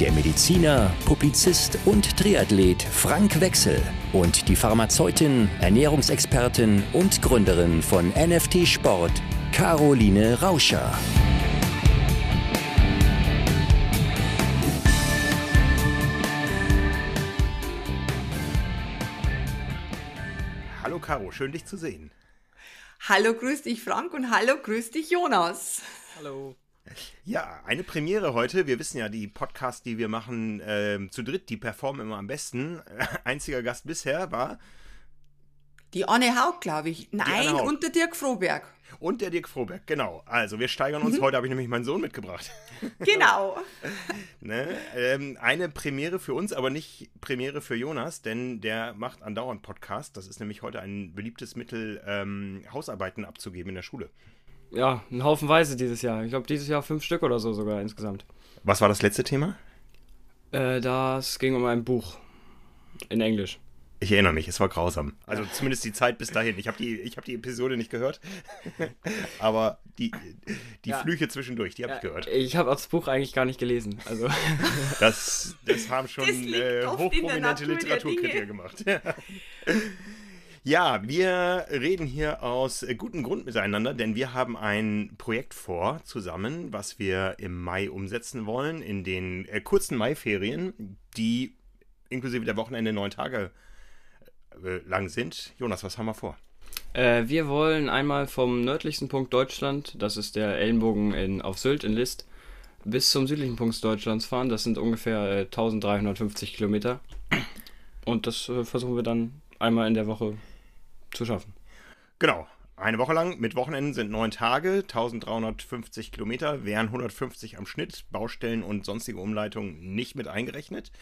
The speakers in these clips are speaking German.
der Mediziner, Publizist und Triathlet Frank Wechsel und die Pharmazeutin, Ernährungsexpertin und Gründerin von NFT Sport, Caroline Rauscher. Hallo Caro, schön dich zu sehen. Hallo, grüß dich Frank und hallo, grüß dich Jonas. Hallo. Ja, eine Premiere heute. Wir wissen ja, die Podcasts, die wir machen äh, zu dritt, die performen immer am besten. Einziger Gast bisher war. Die Anne Haug, glaube ich. Nein, Haug. und der Dirk Froberg. Und der Dirk Froberg, genau. Also, wir steigern uns. Heute habe ich nämlich meinen Sohn mitgebracht. Genau. ne? ähm, eine Premiere für uns, aber nicht Premiere für Jonas, denn der macht andauernd Podcast. Das ist nämlich heute ein beliebtes Mittel, ähm, Hausarbeiten abzugeben in der Schule. Ja, ein Haufenweise dieses Jahr. Ich glaube, dieses Jahr fünf Stück oder so sogar insgesamt. Was war das letzte Thema? Äh, das ging um ein Buch. In Englisch. Ich erinnere mich, es war grausam. Also zumindest die Zeit bis dahin. Ich habe die, ich hab die Episode nicht gehört, aber die, die Ja. Flüche zwischendurch, die habe ich gehört. Ich habe das Buch eigentlich gar nicht gelesen. Also, Das, das haben schon Das äh, hochprominente Literaturkritiker gemacht. Ja, wir reden hier aus gutem Grund miteinander, denn wir haben ein Projekt vor zusammen, was wir im Mai umsetzen wollen, in den äh, kurzen Maiferien, die inklusive der Wochenende neun Tage äh, lang sind. Jonas, was haben wir vor? äh, wir wollen einmal vom nördlichsten Punkt Deutschland, das ist der Ellenbogen in, auf Sylt in List, bis zum südlichen Punkt Deutschlands fahren. Das sind ungefähr äh, 1350 Kilometer. Und das äh, versuchen wir dann einmal in der Woche zu schaffen. Genau. Eine Woche lang mit Wochenenden sind neun Tage, 1350 Kilometer, wären 150 am Schnitt, Baustellen und sonstige Umleitungen nicht mit eingerechnet.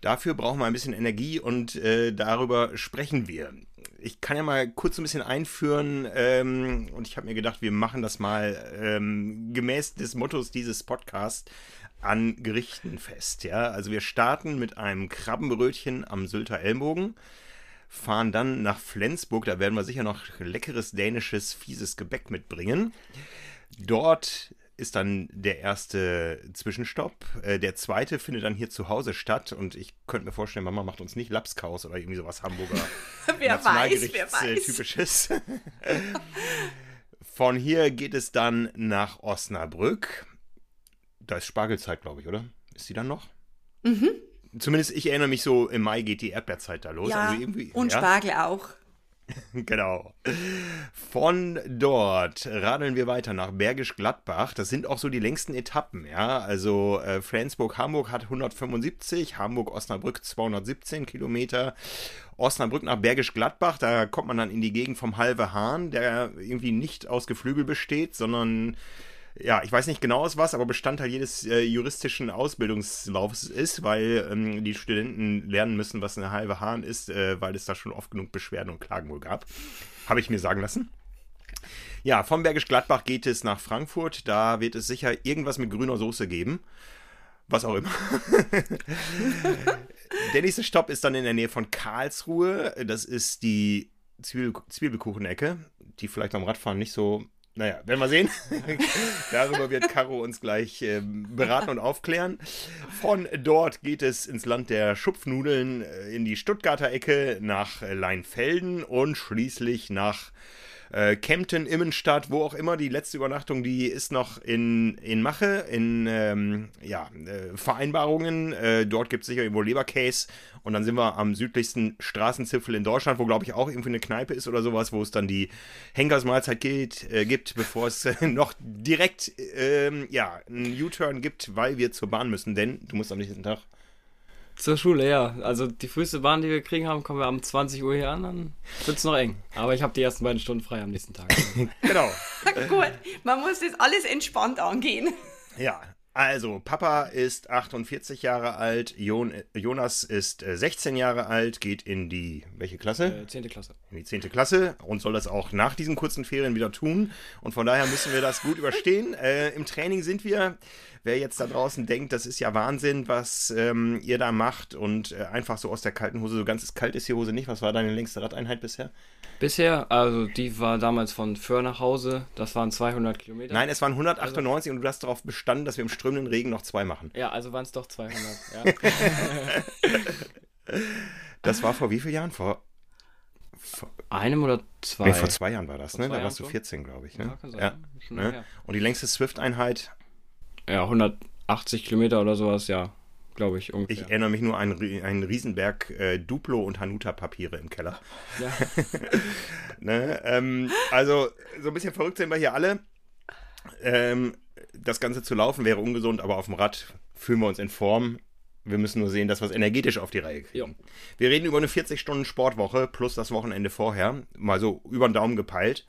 Dafür brauchen wir ein bisschen Energie und äh, darüber sprechen wir. Ich kann ja mal kurz ein bisschen einführen ähm, und ich habe mir gedacht, wir machen das mal ähm, gemäß des Mottos dieses Podcasts an Gerichten fest. Ja? Also wir starten mit einem Krabbenbrötchen am Sylter Ellenbogen fahren dann nach Flensburg. Da werden wir sicher noch leckeres dänisches, fieses Gebäck mitbringen. Dort ist dann der erste Zwischenstopp. Äh, Der zweite findet dann hier zu Hause statt. Und ich könnte mir vorstellen, Mama macht uns nicht Lapskaus oder irgendwie sowas Hamburger Wer weiß, wer äh, weiß. typisches. Von hier geht es dann nach Osnabrück. Da ist Spargelzeit, glaube ich, oder? Ist die dann noch? Mhm. Zumindest ich erinnere mich so, im Mai geht die Erdbeerzeit da los. Ja, also und ja? Spargel auch. Genau. Von dort radeln wir weiter nach Bergisch Gladbach. Das sind auch so die längsten Etappen, ja. Also äh, Flensburg-Hamburg hat 175, Hamburg-Osnabrück 217 Kilometer. Osnabrück nach Bergisch Gladbach, da kommt man dann in die Gegend vom Halve Hahn, der irgendwie nicht aus Geflügel besteht, sondern ja, ich weiß nicht genau aus was, aber Bestandteil jedes äh, juristischen Ausbildungslaufs ist, weil ähm, die Studenten lernen müssen, was eine halbe Hahn ist, äh, weil es da schon oft genug Beschwerden und Klagen wohl gab. Habe ich mir sagen lassen. Ja, vom Bergisch Gladbach geht es nach Frankfurt. Da wird es sicher irgendwas mit grüner Soße geben. Was auch immer. der nächste Stopp ist dann in der Nähe von Karlsruhe. Das ist die Zwiebel Zwiebelkuchenecke, die vielleicht beim Radfahren nicht so. Naja, werden wir sehen. Darüber wird Caro uns gleich ähm, beraten und aufklären. Von dort geht es ins Land der Schupfnudeln, äh, in die Stuttgarter Ecke, nach Leinfelden und schließlich nach äh, Kempten, Immenstadt, wo auch immer. Die letzte Übernachtung, die ist noch in, in Mache, in ähm, ja, äh, Vereinbarungen. Äh, dort gibt es sicher irgendwo Leberkäse. Und dann sind wir am südlichsten Straßenzipfel in Deutschland, wo, glaube ich, auch irgendwie eine Kneipe ist oder sowas, wo es dann die Henkersmahlzeit geht, äh, gibt, bevor es äh, noch direkt ähm, ja, einen U-Turn gibt, weil wir zur Bahn müssen. Denn du musst am nächsten Tag Zur Schule, ja. Also die früheste Bahn, die wir kriegen haben, kommen wir um 20 Uhr hier an, dann wird es noch eng. Aber ich habe die ersten beiden Stunden frei am nächsten Tag. Genau. Gut, man muss das alles entspannt angehen. Ja, Also, Papa ist 48 Jahre alt, Jon Jonas ist äh, 16 Jahre alt, geht in die, welche Klasse? Äh, 10. Klasse. In die 10. Klasse und soll das auch nach diesen kurzen Ferien wieder tun. Und von daher müssen wir das gut überstehen. Äh, Im Training sind wir, wer jetzt da draußen denkt, das ist ja Wahnsinn, was ähm, ihr da macht und äh, einfach so aus der kalten Hose, so ganz kalt ist die Hose nicht. Was war deine längste Radeinheit bisher? Bisher, also die war damals von Föhr nach Hause, das waren 200 Kilometer. Nein, es waren 198 und du hast darauf bestanden, dass wir im strömenden Regen noch zwei machen. Ja, also waren es doch 200. Ja. Das war vor wie vielen Jahren? Vor, vor, Einem oder zwei? nee, vor zwei Jahren war das, Vor ne? Da warst du Jahren 14, glaube ich. Ne? Ja. Ja, ne? Und die längste Swift-Einheit, Ja, 180 Kilometer oder sowas, ja, glaube ich ungefähr. ich erinnere mich nur an einen Riesenberg äh, Duplo und Hanuta-Papiere im Keller. ja. Ne? Ähm, also, so ein bisschen verrückt sind wir hier alle. Ähm, das Ganze zu laufen wäre ungesund, aber auf dem Rad fühlen wir uns in Form. Wir müssen nur sehen, dass wir es energetisch auf die Reihe kriegen. Ja. Wir reden über eine 40-Stunden-Sportwoche plus das Wochenende vorher. Mal so über den Daumen gepeilt.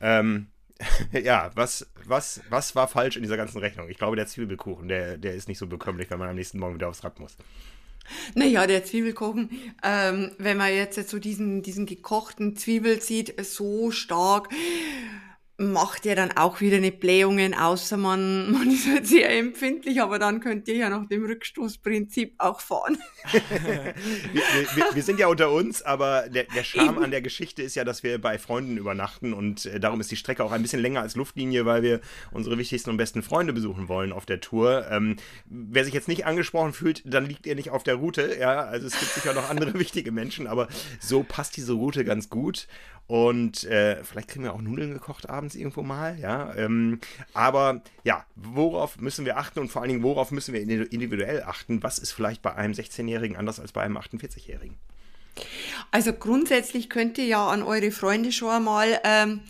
Ähm, ja, was, was, was war falsch in dieser ganzen Rechnung? Ich glaube, der Zwiebelkuchen, der, der ist nicht so bekömmlich, wenn man am nächsten Morgen wieder aufs Rad muss. Naja, der Zwiebelkuchen, ähm, wenn man jetzt so diesen, diesen gekochten Zwiebel sieht, so stark, macht er dann auch wieder nicht Blähungen, außer man, man ist halt sehr empfindlich, aber dann könnt ihr ja nach dem Rückstoßprinzip auch fahren. wir, wir, wir sind ja unter uns, aber der, der Charme an der Geschichte ist ja, dass wir bei Freunden übernachten und äh, darum ist die Strecke auch ein bisschen länger als Luftlinie, weil wir unsere wichtigsten und besten Freunde besuchen wollen auf der Tour. Ähm, wer sich jetzt nicht angesprochen fühlt, dann liegt ihr nicht auf der Route. Ja, also es gibt sicher noch andere wichtige Menschen, aber so passt diese Route ganz gut. Und äh, vielleicht kriegen wir auch Nudeln gekocht abends irgendwo mal, ja. Ähm, aber ja, worauf müssen wir achten und vor allen Dingen, worauf müssen wir individuell achten? Was ist vielleicht bei einem 16-Jährigen anders als bei einem 48-Jährigen? Also grundsätzlich könnt ihr ja an eure Freunde schon einmal, ähm,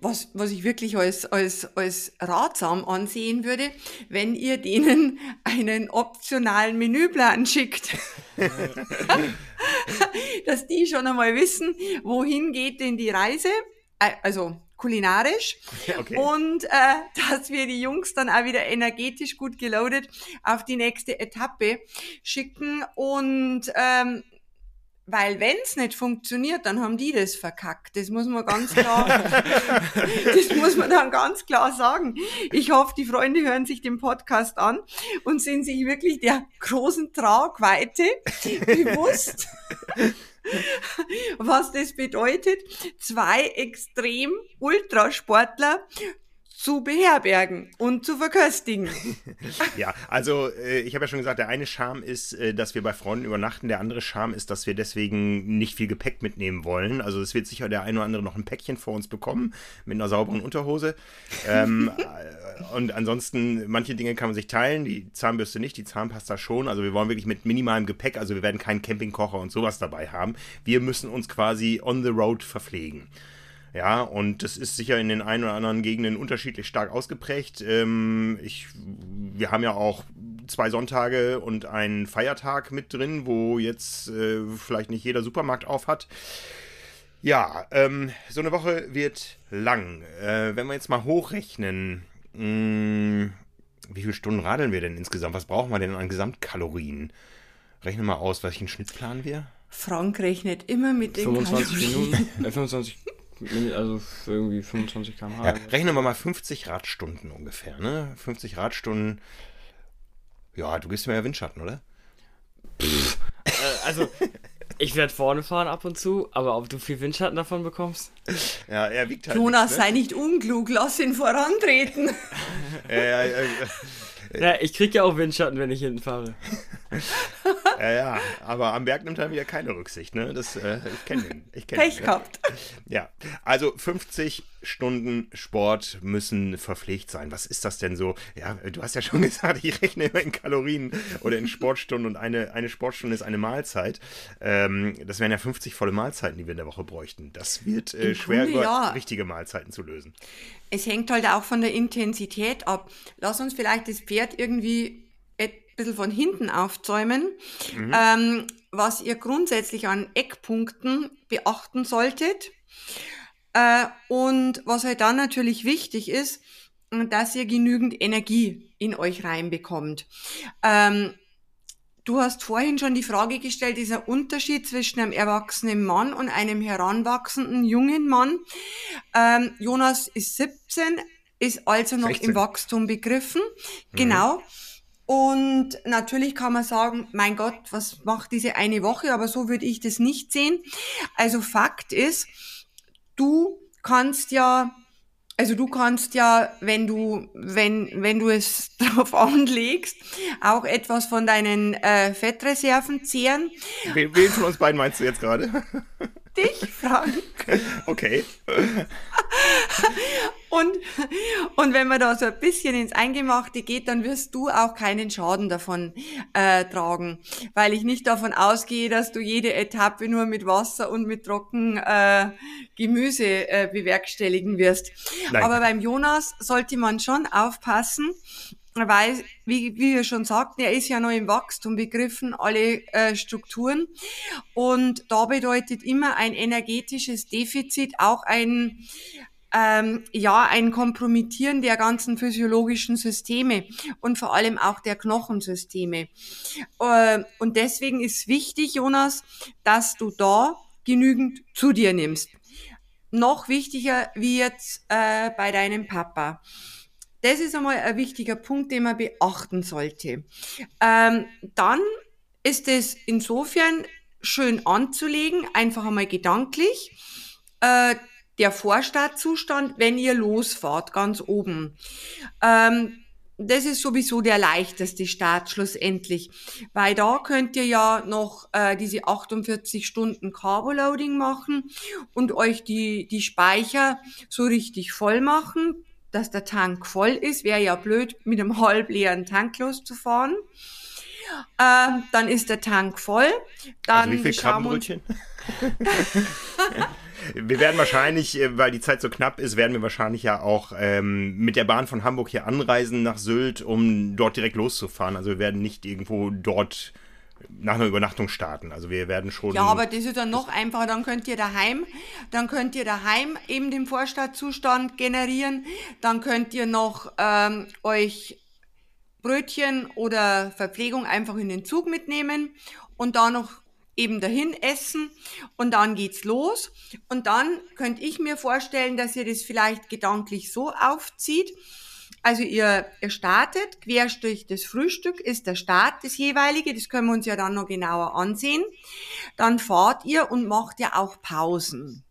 was, was ich wirklich als, als, als ratsam ansehen würde, wenn ihr denen einen optionalen Menüplan schickt. Dass die schon einmal wissen, wohin geht denn die Reise, äh, also kulinarisch. Okay. Und äh, dass wir die Jungs dann auch wieder energetisch gut geloadet auf die nächste Etappe schicken. Und ähm, weil wenn's nicht funktioniert, dann haben die das verkackt. Das muss man ganz klar, das muss man dann ganz klar sagen. Ich hoffe, die Freunde hören sich den Podcast an und sind sich wirklich der großen Tragweite bewusst, was das bedeutet, zwei extrem Ultrasportler zu beherbergen und zu verköstigen. Ja, also äh, ich habe ja schon gesagt, der eine Charme ist, äh, dass wir bei Freunden übernachten. Der andere Charme ist, dass wir deswegen nicht viel Gepäck mitnehmen wollen. Also es wird sicher der eine oder andere noch ein Päckchen vor uns bekommen mit einer sauberen Unterhose. Ähm, äh, und ansonsten, manche Dinge kann man sich teilen. Die Zahnbürste nicht, die Zahnpasta schon. Also wir wollen wirklich mit minimalem Gepäck, also wir werden keinen Campingkocher und sowas dabei haben. Wir müssen uns quasi on the road verpflegen. Ja, und das ist sicher in den ein oder anderen Gegenden unterschiedlich stark ausgeprägt. Ähm, ich, wir haben ja auch zwei Sonntage und einen Feiertag mit drin, wo jetzt äh, vielleicht nicht jeder Supermarkt auf hat. Ja, ähm, so eine Woche wird lang. Äh, wenn wir jetzt mal hochrechnen, mh, wie viele Stunden radeln wir denn insgesamt? Was brauchen wir denn an Gesamtkalorien? Rechne mal aus, welchen Schnitt planen wir? Frank rechnet immer mit den 25 Kalorien. Minuten, äh, 25 Minuten, also irgendwie 25 km/h. Ja, rechnen wir mal 50 Radstunden ungefähr, ne? 50 Radstunden. Ja, du gibst mir ja Windschatten, oder? Äh, also, ich werde vorne fahren ab und zu, aber ob du viel Windschatten davon bekommst? Ja, er wiegt halt. Jonas, nichts, sei nicht unklug, lass ihn vorantreten. ne? Ja, ja, ja, Ja, ich krieg ja auch Windschatten, wenn ich hinten fahre. ja, ja, aber am Berg nimmt er wieder keine Rücksicht, ne? Das, äh, ich kenne ihn. Ich kenn Pech ihn, ne? gehabt. Ja, also 50 Stunden Sport müssen verpflegt sein. Was ist das denn so? Ja, du hast ja schon gesagt, ich rechne immer in Kalorien oder in Sportstunden und eine, eine Sportstunde ist eine Mahlzeit. Ähm, das wären ja 50 volle Mahlzeiten, die wir in der Woche bräuchten. Das wird äh, schwer Grunde über ja. richtige Mahlzeiten zu lösen. Es hängt halt auch von der Intensität ab. Lass uns vielleicht das Pferd irgendwie bisschen von hinten aufzäumen. Ähm, was ihr grundsätzlich an Eckpunkten beachten solltet. Äh, und was halt dann natürlich wichtig ist, dass ihr genügend Energie in euch reinbekommt. Ähm, Du hast vorhin schon die Frage gestellt, dieser Unterschied zwischen einem erwachsenen Mann und einem heranwachsenden jungen Mann. Ähm, Jonas ist 17, ist also noch 16. im Wachstum begriffen. Mhm. Genau. Und natürlich kann man sagen, mein Gott, was macht diese eine Woche? Aber so würde ich das nicht sehen. Also Fakt ist, du kannst ja also du kannst ja, wenn du, wenn, wenn du es drauf anlegst, auch etwas von deinen äh, Fettreserven zehren. Wen, wen von uns beiden meinst du jetzt gerade? Dich, Frank. Okay. und, und wenn man da so ein bisschen ins Eingemachte geht, dann wirst du auch keinen Schaden davon äh, tragen, weil ich nicht davon ausgehe, dass du jede Etappe nur mit Wasser und mit trocken äh, Gemüse äh, bewerkstelligen wirst. Nein. Aber beim Jonas sollte man schon aufpassen, weil, wie, wie wir schon sagten, er ist ja noch im Wachstum begriffen, alle äh, Strukturen. Und da bedeutet immer ein energetisches Defizit auch ein, ähm, ja, ein Kompromittieren der ganzen physiologischen Systeme und vor allem auch der Knochensysteme. Äh, und deswegen ist wichtig, Jonas, dass du da genügend zu dir nimmst. Noch wichtiger wie jetzt äh, bei deinem Papa. Das ist einmal ein wichtiger Punkt, den man beachten sollte. Ähm, dann ist es insofern schön anzulegen, einfach einmal gedanklich. Äh, der Vorstartzustand, wenn ihr losfahrt, ganz oben. Ähm, das ist sowieso der leichteste Start schlussendlich, weil da könnt ihr ja noch äh, diese 48 Stunden Carboloading machen und euch die, die Speicher so richtig voll machen, dass der Tank voll ist. Wäre ja blöd, mit einem halbleeren Tank loszufahren. Ähm, dann ist der Tank voll. Dann also wie viel Krabbenbrötchen? wir werden wahrscheinlich, äh, weil die Zeit so knapp ist, werden wir wahrscheinlich ja auch ähm, mit der Bahn von Hamburg hier anreisen nach Sylt, um dort direkt loszufahren. Also wir werden nicht irgendwo dort nach einer Übernachtung starten. Also wir werden schon. Ja, aber das ist dann noch einfacher. Dann könnt ihr daheim, dann könnt ihr daheim eben den Vorstadtzustand generieren. Dann könnt ihr noch ähm, euch Brötchen oder Verpflegung einfach in den Zug mitnehmen und da noch eben dahin essen und dann geht's los. Und dann könnte ich mir vorstellen, dass ihr das vielleicht gedanklich so aufzieht. Also ihr, ihr startet, querstrich das Frühstück ist der Start, das jeweilige, das können wir uns ja dann noch genauer ansehen. Dann fahrt ihr und macht ja auch Pausen.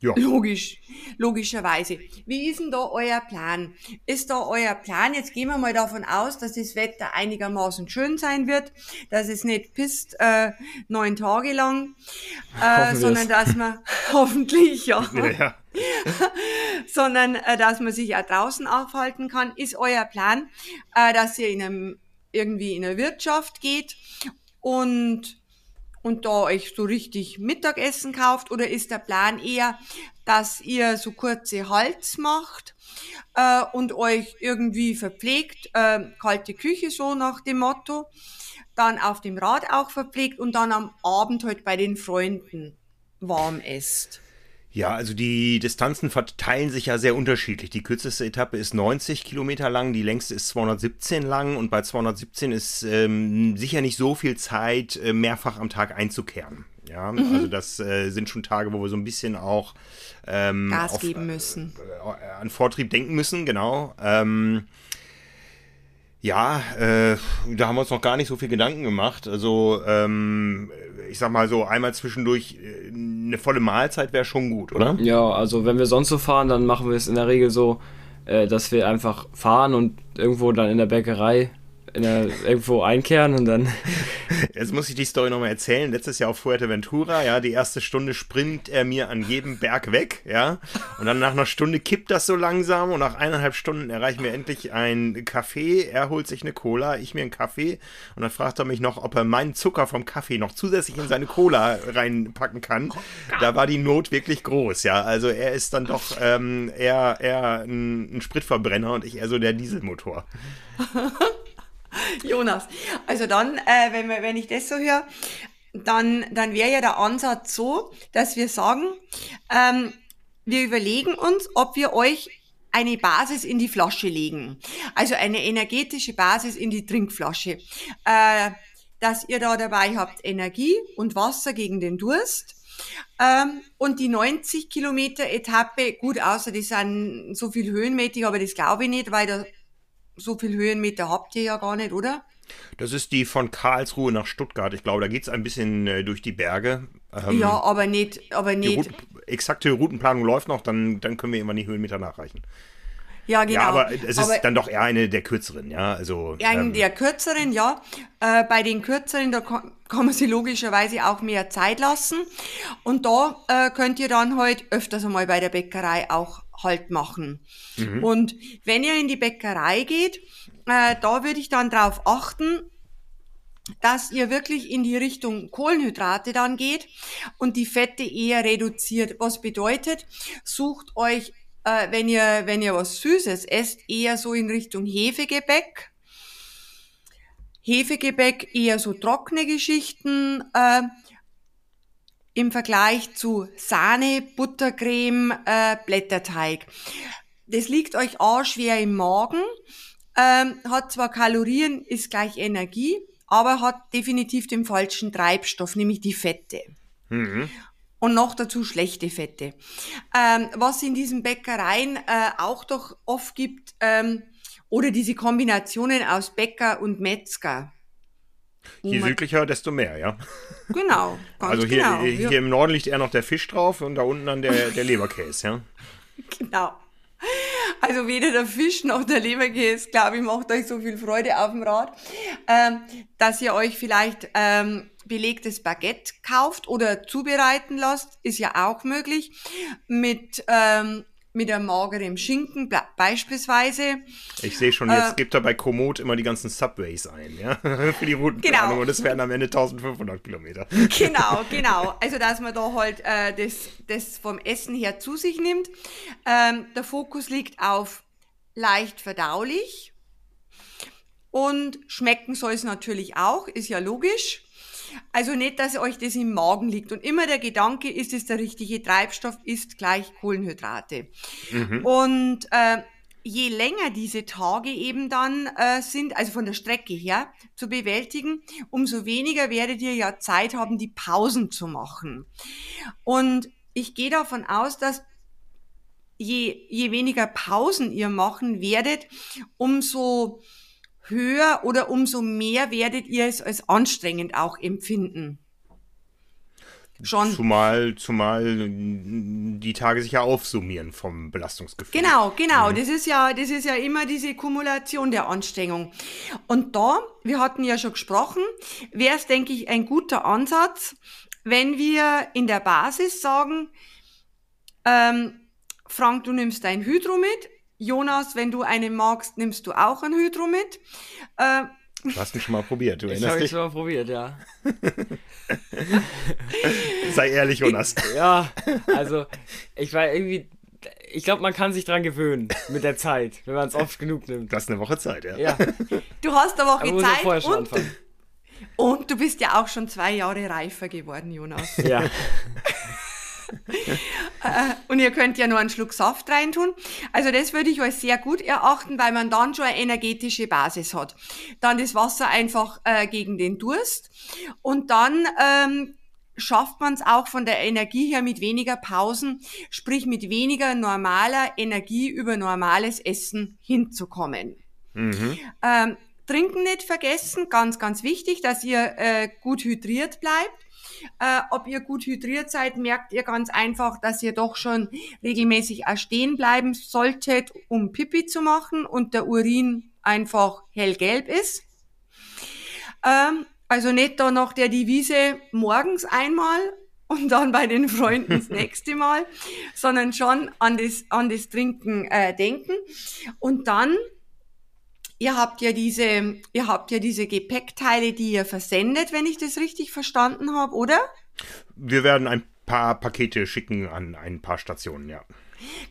Ja. Logisch, logischerweise. Wie ist denn da euer Plan? Ist da euer Plan? Jetzt gehen wir mal davon aus, dass das Wetter einigermaßen schön sein wird, dass es nicht pisst äh, neun Tage lang, äh, sondern dass man hoffentlich ja, ja. sondern äh, dass man sich ja draußen aufhalten kann. Ist euer Plan, äh, dass ihr in einem irgendwie in der Wirtschaft geht und und da euch so richtig Mittagessen kauft oder ist der Plan eher, dass ihr so kurze Halts macht äh, und euch irgendwie verpflegt, äh, kalte Küche so nach dem Motto, dann auf dem Rad auch verpflegt und dann am Abend halt bei den Freunden warm esst? Ja, also die Distanzen verteilen sich ja sehr unterschiedlich. Die kürzeste Etappe ist 90 Kilometer lang, die längste ist 217 lang und bei 217 ist ähm, sicher nicht so viel Zeit, äh, mehrfach am Tag einzukehren. Ja, mhm. also das äh, sind schon Tage, wo wir so ein bisschen auch ähm, Gas auf, geben müssen. Äh, an Vortrieb denken müssen, genau. Ähm, ja, äh, da haben wir uns noch gar nicht so viel Gedanken gemacht. Also, ähm, ich sag mal so, einmal zwischendurch äh, eine volle Mahlzeit wäre schon gut, oder? Ja, also wenn wir sonst so fahren, dann machen wir es in der Regel so, äh, dass wir einfach fahren und irgendwo dann in der Bäckerei der, irgendwo einkehren und dann. Jetzt muss ich die Story nochmal erzählen. Letztes Jahr auf Fuerteventura, ja, die erste Stunde springt er mir an jedem Berg weg, ja. Und dann nach einer Stunde kippt das so langsam und nach eineinhalb Stunden erreichen wir endlich ein Kaffee. Er holt sich eine Cola, ich mir einen Kaffee und dann fragt er mich noch, ob er meinen Zucker vom Kaffee noch zusätzlich in seine Cola reinpacken kann. Da war die Not wirklich groß, ja. Also er ist dann doch ähm, eher, eher ein, ein Spritverbrenner und ich eher so der Dieselmotor. Jonas. Also dann, äh, wenn, wenn ich das so höre, dann, dann wäre ja der Ansatz so, dass wir sagen, ähm, wir überlegen uns, ob wir euch eine Basis in die Flasche legen. Also eine energetische Basis in die Trinkflasche. Äh, dass ihr da dabei habt Energie und Wasser gegen den Durst. Ähm, und die 90 Kilometer Etappe, gut, außer die sind so viel höhenmäßig, aber das glaube ich nicht, weil da so viel Höhenmeter habt ihr ja gar nicht, oder? Das ist die von Karlsruhe nach Stuttgart. Ich glaube, da geht es ein bisschen äh, durch die Berge. Ähm, ja, aber nicht. Aber nicht. Die Routen, exakte Routenplanung läuft noch, dann, dann können wir immer die Höhenmeter nachreichen. Ja, genau. Ja, aber es aber ist dann doch eher eine der kürzeren, ja. Also, eine ähm, der kürzeren, ja. Äh, bei den kürzeren, da kann, kann, man sich logischerweise auch mehr Zeit lassen. Und da äh, könnt ihr dann halt öfters einmal bei der Bäckerei auch Halt machen. Mhm. Und wenn ihr in die Bäckerei geht, äh, da würde ich dann drauf achten, dass ihr wirklich in die Richtung Kohlenhydrate dann geht und die Fette eher reduziert. Was bedeutet, sucht euch äh, wenn ihr, wenn ihr was Süßes esst, eher so in Richtung Hefegebäck. Hefegebäck eher so trockene Geschichten, äh, im Vergleich zu Sahne, Buttercreme, äh, Blätterteig. Das liegt euch auch schwer im Magen, ähm, hat zwar Kalorien, ist gleich Energie, aber hat definitiv den falschen Treibstoff, nämlich die Fette. Mhm und noch dazu schlechte Fette. Ähm, was in diesen Bäckereien äh, auch doch oft gibt, ähm, oder diese Kombinationen aus Bäcker und Metzger. Je südlicher, desto mehr, ja. Genau, ganz Also hier, genau. hier im Norden liegt eher noch der Fisch drauf und da unten dann der, der Leberkäse, ja. Genau. Also weder der Fisch noch der Leberkäse, glaube ich, macht euch so viel Freude auf dem Rad, ähm, dass ihr euch vielleicht ähm, belegtes Baguette kauft oder zubereiten lasst, ist ja auch möglich. Mit, ähm, mit einem mageren Schinken beispielsweise. Ich sehe schon, jetzt äh, gibt er bei Komoot immer die ganzen Subways ein, ja, für die Routenplanung genau. und es werden am Ende 1500 Kilometer. Genau, genau. Also, dass man da halt äh, das, das vom Essen her zu sich nimmt. Ähm, der Fokus liegt auf leicht verdaulich und schmecken soll es natürlich auch, ist ja logisch. Also nicht, dass euch das im Magen liegt. Und immer der Gedanke, ist es der richtige Treibstoff, ist gleich Kohlenhydrate. Mhm. Und äh, je länger diese Tage eben dann äh, sind, also von der Strecke her zu bewältigen, umso weniger werdet ihr ja Zeit haben, die Pausen zu machen. Und ich gehe davon aus, dass je, je weniger Pausen ihr machen werdet, umso höher oder umso mehr werdet ihr es als anstrengend auch empfinden. Schon. Zumal, zumal die Tage sich ja aufsummieren vom Belastungsgefühl. Genau, genau. Mhm. Das ist ja, das ist ja immer diese Kumulation der Anstrengung. Und da, wir hatten ja schon gesprochen, wäre es, denke ich, ein guter Ansatz, wenn wir in der Basis sagen, ähm, Frank, du nimmst dein Hydro mit, Jonas, wenn du einen magst, nimmst du auch ein Hydro mit. Äh, du hast ihn schon mal probiert, du erinnerst ich dich? Ich habe schon mal probiert, ja. Sei ehrlich, Jonas. Ja, also ich war irgendwie, ich glaube, man kann sich dran gewöhnen mit der Zeit, wenn man es oft genug nimmt. Du hast eine Woche Zeit, ja. ja. Du hast eine Woche Aber Zeit vorher schon und, anfangen. und du bist ja auch schon zwei Jahre reifer geworden, Jonas. Ja. Und ihr könnt ja nur einen Schluck Saft reintun. Also das würde ich als sehr gut erachten, weil man dann schon eine energetische Basis hat. Dann das Wasser einfach äh, gegen den Durst und dann ähm, schafft man es auch von der Energie her mit weniger Pausen, sprich mit weniger normaler Energie über normales Essen hinzukommen. Mhm. Ähm, Trinken nicht vergessen, ganz, ganz wichtig, dass ihr äh, gut hydriert bleibt. Äh, ob ihr gut hydriert seid, merkt ihr ganz einfach, dass ihr doch schon regelmäßig auch stehen bleiben solltet, um Pipi zu machen und der Urin einfach hellgelb ist. Ähm, also nicht da noch der Devise morgens einmal und dann bei den Freunden das nächste Mal, sondern schon an das, an das Trinken äh, denken. Und dann Ihr habt ja diese, ihr habt ja diese Gepäckteile, die ihr versendet, wenn ich das richtig verstanden habe, oder? Wir werden ein paar Pakete schicken an ein paar Stationen, ja.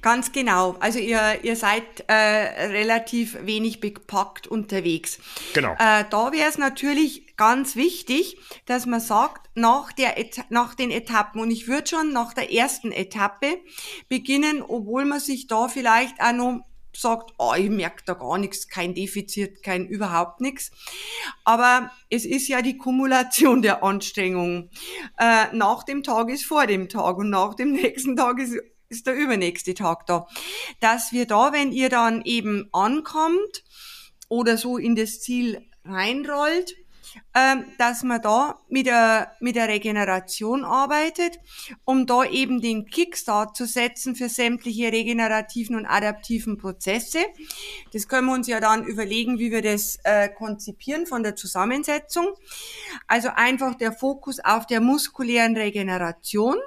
Ganz genau. Also ihr, ihr seid äh, relativ wenig bepackt unterwegs. Genau. Äh, da wäre es natürlich ganz wichtig, dass man sagt, nach, der Eta nach den Etappen, und ich würde schon nach der ersten Etappe beginnen, obwohl man sich da vielleicht auch noch sagt, oh, ich merke da gar nichts, kein Defizit, kein überhaupt nichts. Aber es ist ja die Kumulation der Anstrengung. Äh, nach dem Tag ist vor dem Tag und nach dem nächsten Tag ist ist der übernächste Tag da. Dass wir da, wenn ihr dann eben ankommt oder so in das Ziel reinrollt, ähm, dass man da mit der, mit der Regeneration arbeitet, um da eben den Kickstart zu setzen für sämtliche regenerativen und adaptiven Prozesse. Das können wir uns ja dann überlegen, wie wir das äh, konzipieren von der Zusammensetzung. Also einfach der Fokus auf der muskulären Regeneration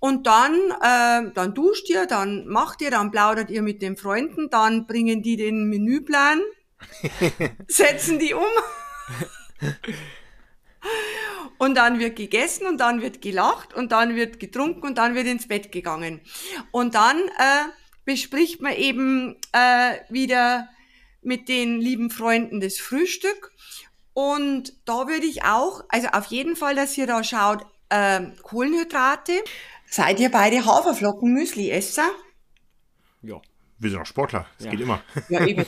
und dann, äh, dann duscht ihr, dann macht ihr, dann plaudert ihr mit den Freunden, dann bringen die den Menüplan, setzen die um. und dann wird gegessen und dann wird gelacht und dann wird getrunken und dann wird ins Bett gegangen. Und dann äh, bespricht man eben äh, wieder mit den lieben Freunden das Frühstück. Und da würde ich auch, also auf jeden Fall, dass ihr da schaut, äh, Kohlenhydrate. Seid ihr beide Haferflocken-Müsli-Esser? Ja. Wir sind auch Sportler, das ja. geht immer. Ja, eben.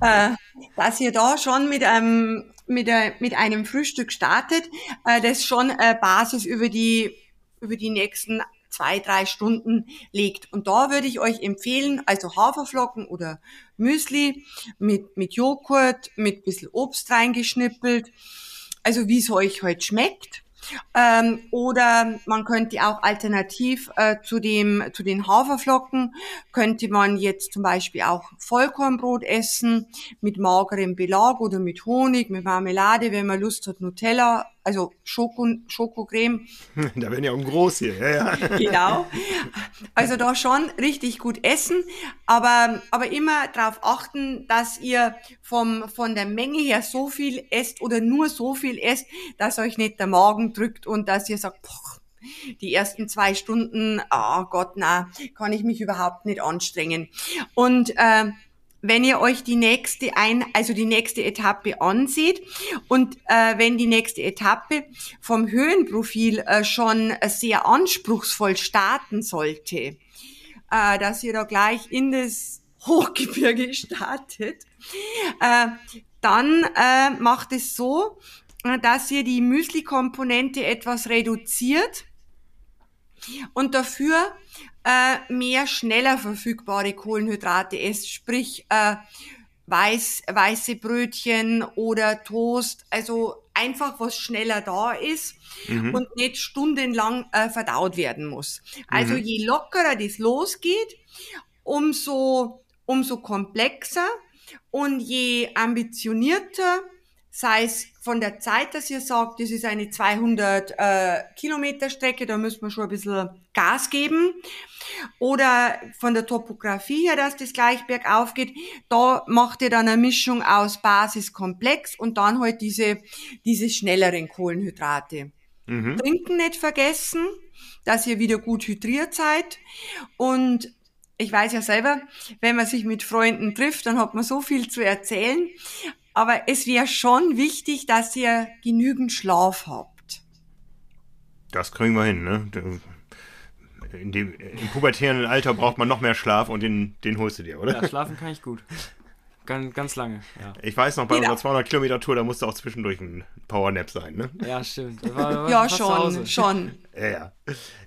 äh, dass ihr da schon mit einem, mit, äh, mit einem Frühstück startet, äh, das schon äh, Basis über die, über die nächsten zwei, drei Stunden legt. Und da würde ich euch empfehlen, also Haferflocken oder Müsli mit, mit Joghurt, mit bisschen Obst reingeschnippelt. Also wie es euch heute schmeckt. Ähm, oder man könnte auch alternativ äh, zu dem zu den Haferflocken könnte man jetzt zum Beispiel auch Vollkornbrot essen mit magerem Belag oder mit Honig, mit Marmelade, wenn man Lust hat, Nutella also Schoko, Schokocreme. Da werden ja auch groß hier, ja, ja. Genau. Also da schon richtig gut essen, aber, aber immer darauf achten, dass ihr vom, von der Menge her so viel esst oder nur so viel esst, dass euch nicht der Magen drückt und dass ihr sagt, boah, die ersten zwei Stunden, oh Gott, na, kann ich mich überhaupt nicht anstrengen. Und äh, wenn ihr euch die nächste ein, also die nächste Etappe ansieht und äh, wenn die nächste Etappe vom Höhenprofil äh, schon sehr anspruchsvoll starten sollte, äh, dass ihr da gleich in das Hochgebirge startet, äh, dann äh, macht es so, äh, dass ihr die Müsli-Komponente etwas reduziert und dafür äh, mehr schneller verfügbare Kohlenhydrate esst, sprich äh, weiß, weiße Brötchen oder Toast, also einfach was schneller da ist mhm. und nicht stundenlang äh, verdaut werden muss. Also mhm. je lockerer das losgeht, umso, umso komplexer und je ambitionierter sei es von der Zeit, dass ihr sagt, das ist eine 200 äh, Kilometer Strecke, da müssen wir schon ein bisschen Gas geben. Oder von der Topografie her, dass das gleich bergauf geht, da macht ihr dann eine Mischung aus Basiskomplex und dann halt diese, diese schnelleren Kohlenhydrate. Mhm. Trinken nicht vergessen, dass ihr wieder gut hydriert seid und ich weiß ja selber, wenn man sich mit Freunden trifft, dann hat man so viel zu erzählen. Aber es wäre schon wichtig, dass ihr genügend Schlaf habt. Das kriegen wir hin, ne? In dem, Im pubertären Alter braucht man noch mehr Schlaf und den, den holst du dir, oder? Ja, schlafen kann ich gut. Ganz, ganz lange, ja. Ich weiß noch, bei unserer 200 Kilometer Tour, da musste auch zwischendurch ein Powernap sein, ne? Ja, stimmt. War, war ja, schon, schon. Ja, ja.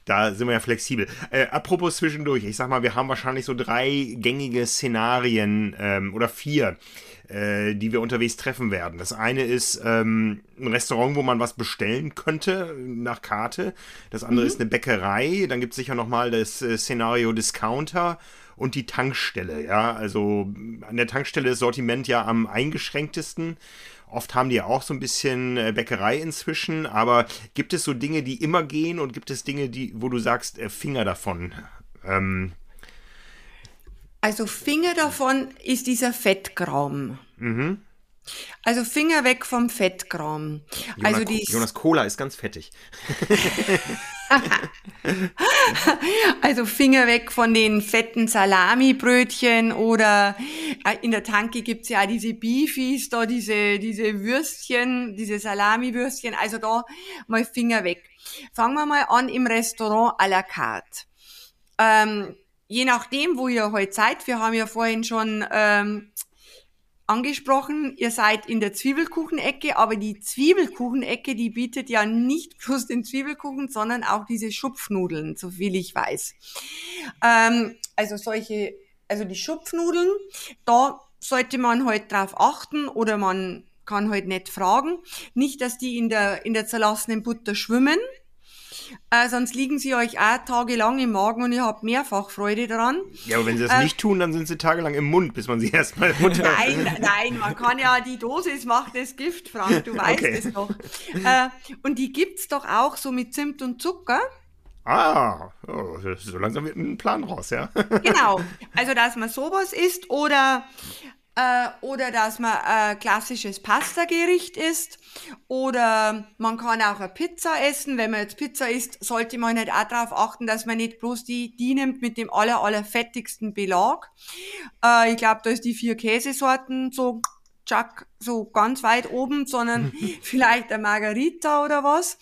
Da sind wir ja flexibel. Äh, apropos zwischendurch, ich sag mal, wir haben wahrscheinlich so drei gängige Szenarien ähm, oder vier äh, die wir unterwegs treffen werden. Das eine ist ähm, ein Restaurant, wo man was bestellen könnte nach Karte. Das andere mhm. ist eine Bäckerei. Dann gibt es sicher nochmal das äh, Szenario Discounter und die Tankstelle. Ja, also an der Tankstelle ist Sortiment ja am eingeschränktesten. Oft haben die ja auch so ein bisschen äh, Bäckerei inzwischen, aber gibt es so Dinge, die immer gehen und gibt es Dinge, die, wo du sagst, äh, Finger davon? Ähm, also Finger davon ist dieser Fettkram. Mhm. Also Finger weg vom Fettkram. Jonas, also die Jonas Cola ist ganz fettig. also Finger weg von den fetten Salamibrötchen oder äh, in der Tanke gibt's ja diese Beefies, da diese, diese Würstchen, diese Salamiwürstchen, also da mal Finger weg. Fangen wir mal an im Restaurant à la carte. Ähm, je nachdem, wo ihr heute seid, wir haben ja vorhin schon ähm, angesprochen, ihr seid in der Zwiebelkuchenecke, aber die Zwiebelkuchenecke, die bietet ja nicht bloß den Zwiebelkuchen, sondern auch diese Schupfnudeln, so viel ich weiß. Ähm, also solche, also die Schupfnudeln, da sollte man heute halt drauf achten oder man kann heute halt nicht fragen. Nicht, dass die in der, in der zerlassenen Butter schwimmen, äh, sonst liegen sie euch auch tagelang im Magen und ihr habt mehrfach Freude daran. Ja, aber wenn sie das äh, nicht tun, dann sind sie tagelang im Mund, bis man sie erstmal runter... Nein, nein, man kann ja, die Dosis macht das Gift, Frank, du weißt okay. es doch. Äh, und die gibt's doch auch so mit Zimt und Zucker. Ah, oh, so langsam wird ein Plan raus, ja. genau, also dass man sowas isst oder äh, oder dass man ein klassisches Pasta-Gericht isst oder man kann auch eine Pizza essen. Wenn man jetzt Pizza isst, sollte man nicht auch darauf achten, dass man nicht bloß die, die nimmt mit dem aller, aller fettigsten Belag. Äh, ich glaube, da ist die vier Käsesorten so Chuck, so ganz weit oben, sondern vielleicht eine Margarita oder was.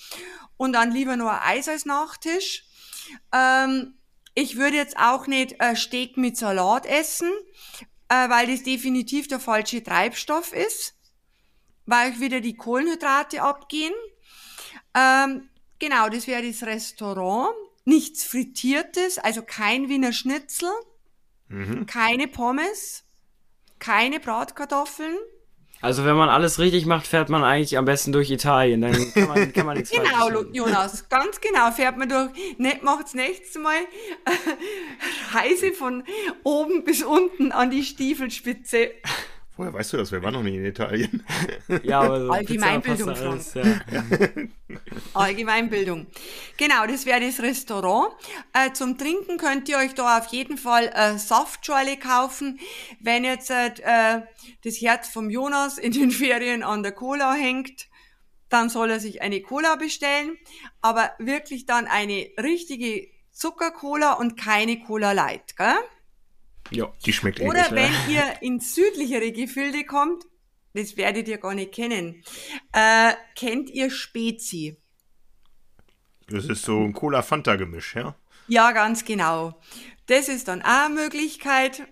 Und dann lieber nur ein Eis als Nachtisch. Ähm, ich würde jetzt auch nicht ein Steak mit Salat essen, äh, weil das definitiv der falsche Treibstoff ist, weil euch wieder die Kohlenhydrate abgehen. Ähm, genau, das wäre das Restaurant. Nichts Frittiertes, also kein Wiener Schnitzel, mhm. keine Pommes, keine Bratkartoffeln. Also wenn man alles richtig macht, fährt man eigentlich am besten durch Italien. Dann kann man, kann man nichts Genau, Jonas, ganz genau. Fährt man durch, nicht macht's nächstes Mal Reise von oben bis unten an die Stiefelspitze. Woher weißt du das? Wir waren noch nie in Italien. Ja, aber so Allgemeinbildung, Frank. Ja. Allgemeinbildung. Genau, das wäre das Restaurant. Äh, zum Trinken könnt ihr euch da auf jeden Fall äh, Saftschorle kaufen. Wenn jetzt äh, das Herz vom Jonas in den Ferien an der Cola hängt, dann soll er sich eine Cola bestellen. Aber wirklich dann eine richtige Zuckercola und keine Cola Light, gell? Ja, die schmeckt Oder ähnlich, wenn ja. ihr ins südlichere Gefilde kommt, das werdet ihr gar nicht kennen. Äh, kennt ihr Spezi? Das ist so ein Cola-Fanta-Gemisch, ja? Ja, ganz genau. Das ist dann auch eine Möglichkeit.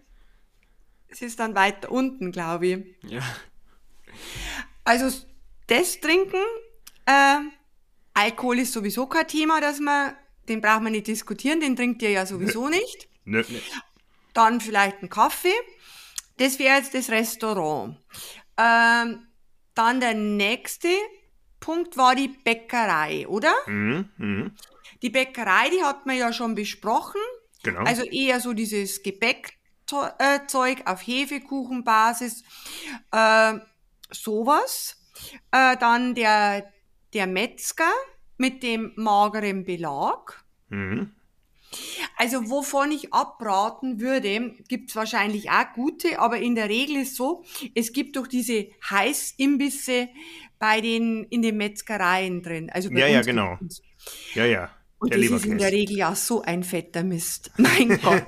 Es ist dann weiter unten, glaube ich. Ja. Also das Trinken, äh, Alkohol ist sowieso kein Thema, dass man, den braucht man nicht diskutieren, den trinkt ihr ja sowieso nicht. Nö. Dann vielleicht ein Kaffee. Das wäre jetzt das Restaurant. Ähm, dann der nächste Punkt war die Bäckerei, oder? Mhm, mh. Die Bäckerei, die hat man ja schon besprochen. Genau. Also eher so dieses Gebäckzeug auf Hefekuchenbasis, äh, sowas. Äh, dann der, der Metzger mit dem mageren Belag. Mhm. Also wovon ich abraten würde, gibt's wahrscheinlich auch gute, aber in der Regel ist so, es gibt doch diese Heißimbisse bei den in den Metzgereien drin. Also ja, ja, genau. Ja, ja. Und das ist in der Regel ja so ein fetter Mist. Mein Gott.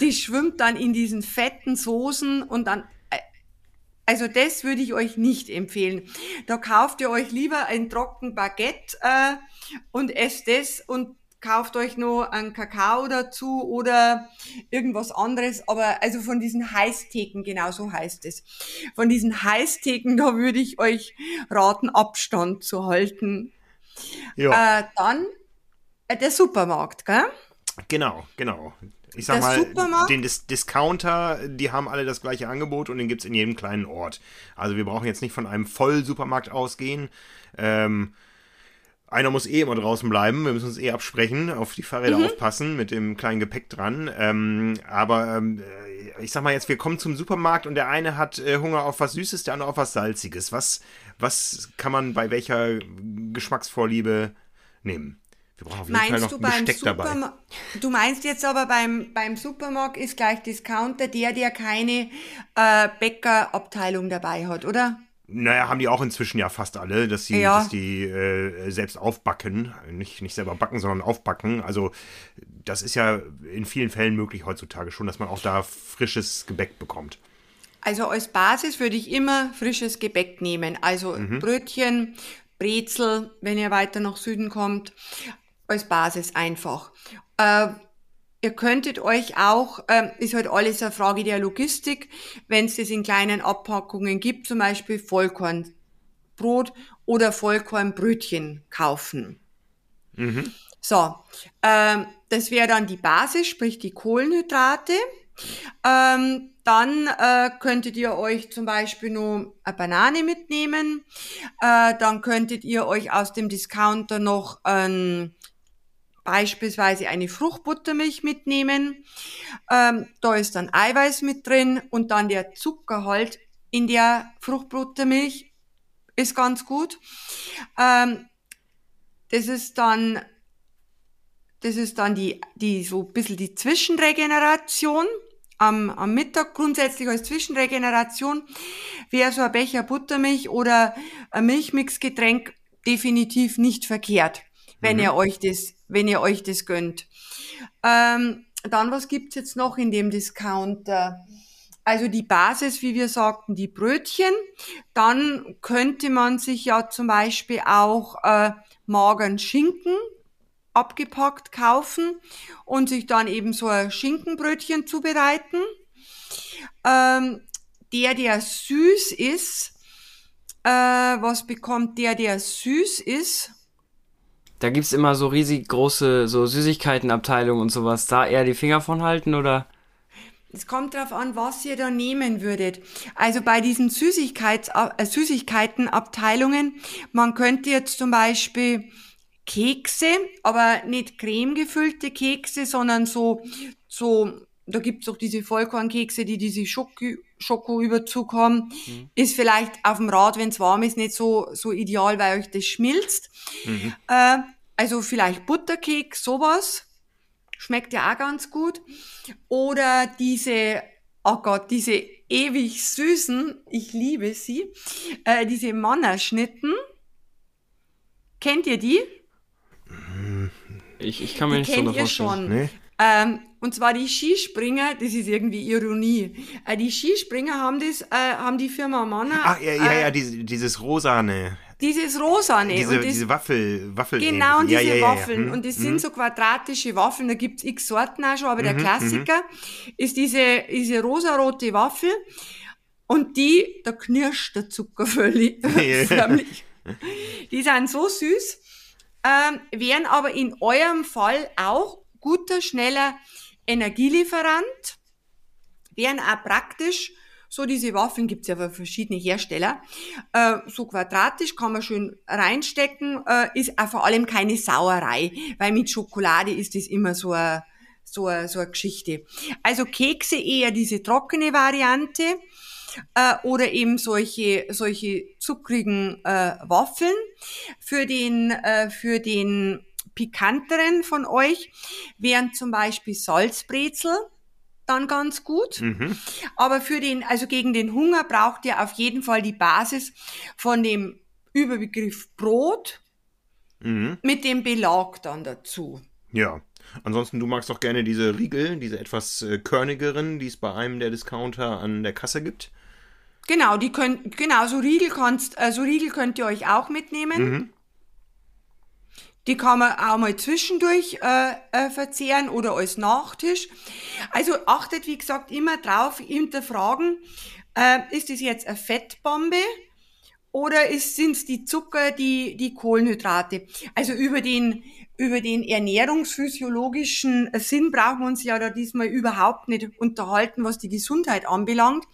Die schwimmt dann in diesen fetten Soßen und dann äh, also das würde ich euch nicht empfehlen. Da kauft ihr euch lieber ein trocken Baguette äh, und esst das und kauft euch noch einen Kakao dazu oder irgendwas anderes. Aber also von diesen Heißtheken, genau so heißt es. Von diesen Heißtheken, da würde ich euch raten, Abstand zu halten. Ja. Äh, dann äh, der Supermarkt, gell? Genau, genau. Ich sag der mal, den Dis Discounter, die haben alle das gleiche Angebot und den gibt es in jedem kleinen Ort. Also wir brauchen jetzt nicht von einem Vollsupermarkt ausgehen. Ähm, einer muss eh immer draußen bleiben. Wir müssen uns eh absprechen, auf die Fahrräder mhm. aufpassen, mit dem kleinen Gepäck dran. Ähm, aber ähm, äh, ich sag mal jetzt, wir kommen zum Supermarkt und der eine hat äh, Hunger auf was Süßes, der andere auf was Salziges. Was, was kann man bei welcher Geschmacksvorliebe nehmen? Wir brauchen auf jeden meinst Fall noch du beim Besteck dabei. Du meinst jetzt aber beim, beim Supermarkt ist gleich Discounter der, der keine äh, Bäckerabteilung dabei hat, oder? Naja, haben die auch inzwischen ja fast alle, dass sie Ja. dass die äh, selbst aufbacken. Nicht, nicht selber backen, sondern aufbacken. Also das ist ja in vielen Fällen möglich heutzutage schon, dass man auch da frisches Gebäck bekommt. Also als Basis würde ich immer frisches Gebäck nehmen. Also Brötchen, Brezel, wenn ihr weiter nach Süden kommt, als Basis einfach. Äh, ihr könntet euch auch, ähm, ist halt alles eine Frage der Logistik, wenn es das in kleinen Abpackungen gibt, zum Beispiel Vollkornbrot oder Vollkornbrötchen kaufen. So, ähm, das wäre dann die Basis, sprich die Kohlenhydrate. Ähm, dann äh, könntet ihr euch zum Beispiel nur eine Banane mitnehmen. Äh, dann könntet ihr euch aus dem Discounter noch ähm, beispielsweise eine Fruchtbuttermilch mitnehmen. Ähm, da ist dann Eiweiß mit drin und dann der Zucker halt in der Fruchtbuttermilch ist ganz gut. Ähm, das ist dann das ist dann die, die so ein bisschen die Zwischenregeneration. Am, am Mittag grundsätzlich als Zwischenregeneration wäre so ein Becher Buttermilch oder ein Milchmixgetränk definitiv nicht verkehrt, wenn ihr euch das, wenn ihr euch das gönnt. Ähm, dann, was gibt's jetzt noch in dem Discounter? Also die Basis, wie wir sagten, die Brötchen. Dann könnte man sich ja zum Beispiel auch äh, mageren Schinken abgepackt kaufen und sich dann eben so ein Schinkenbrötchen zubereiten. Ähm, der, der süß ist, äh, was bekommt der, der süß ist? Da gibt's immer so riesig große so Süßigkeitenabteilungen und sowas. Da eher die Finger von halten oder? Es kommt darauf an, was ihr da nehmen würdet. Also bei diesen Süßigkeits äh, Süßigkeitenabteilungen, man könnte jetzt zum Beispiel Kekse, aber nicht cremegefüllte Kekse, sondern so, so, da gibt's auch diese Vollkornkekse, die diese Schoko, Schokoüberzug haben. Ist vielleicht auf dem Rad, wenn's warm ist, nicht so, so ideal, weil euch das schmilzt. Äh, also vielleicht Butterkeks, sowas. Schmeckt ja auch ganz gut. Oder diese, oh Gott, diese ewig süßen, ich liebe sie, äh, diese Mannerschnitten. Kennt ihr die? Ich, ich kann mir Die nicht so kennt noch ihr vorstellen. schon. Nee? Ähm, und zwar die Skispringer, das ist irgendwie Ironie. Äh, die Skispringer haben das, äh, haben die Firma Manner. Ach, ja, ja, äh, ja, diese, dieses rosane, Dieses Rosane. diese, und das, diese Waffel, Waffel. Genau, und ja, diese ja. Waffeln. Hm, Und das hm. sind so quadratische Waffeln, da gibt's x Sorten auch schon, aber Mhm, der Klassiker ist diese, diese rosarote Waffel. Und die, da knirscht der Zucker völlig. Förmlich. Die sind so süß, ähm, wären aber in eurem Fall auch guter, schneller Energielieferant, wären auch praktisch, so diese Waffeln gibt's ja für verschiedene Hersteller, äh, so quadratisch kann man schön reinstecken, äh, ist auch vor allem keine Sauerei, weil mit Schokolade ist das immer so eine, so eine, so eine Geschichte. Also Kekse eher diese trockene Variante äh, oder eben solche, solche zuckrigen äh, Waffeln. Für den, äh, für den pikanteren von euch wären zum Beispiel Salzbrezel dann ganz gut. Mhm. Aber für den, also gegen den Hunger braucht ihr auf jeden Fall die Basis von dem Überbegriff Brot Mhm. mit dem Belag dann dazu. Ja. Ansonsten, du magst doch gerne diese Riegel, diese etwas äh, körnigeren, die es bei einem der Discounter an der Kasse gibt. Genau, die könnt, genau, so Riegel kannst, äh, so Riegel könnt ihr euch auch mitnehmen. Die kann man auch mal zwischendurch äh, äh, verzehren oder als Nachtisch. Also achtet, wie gesagt, immer drauf, hinterfragen, äh, ist es jetzt eine Fettbombe oder sind es die Zucker, die, die Kohlenhydrate? Also über den, über den ernährungsphysiologischen Sinn brauchen wir uns ja da diesmal überhaupt nicht unterhalten, was die Gesundheit anbelangt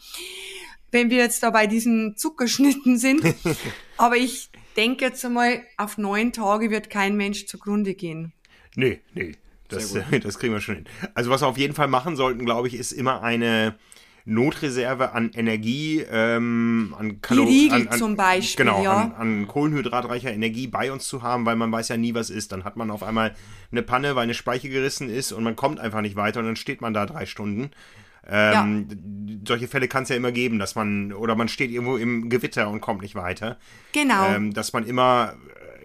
wenn wir jetzt da bei diesen Zuckerschnitten sind. Aber ich denke jetzt einmal, auf neun Tage wird kein Mensch zugrunde gehen. Nee, nee. Das, das kriegen wir schon hin. Also, was wir auf jeden Fall machen sollten, glaube ich, ist immer eine Notreserve an Energie, ähm, an Kalorien. Riegel an, an, zum Beispiel, Genau, ja. an, an kohlenhydratreicher Energie bei uns zu haben, weil man weiß ja nie, was ist. Dann hat man auf einmal eine Panne, weil eine Speiche gerissen ist und man kommt einfach nicht weiter und dann steht man da drei Stunden. Ähm, ja. Solche Fälle kann es ja immer geben, dass man, oder man steht irgendwo im Gewitter und kommt nicht weiter. Genau. Ähm, dass man immer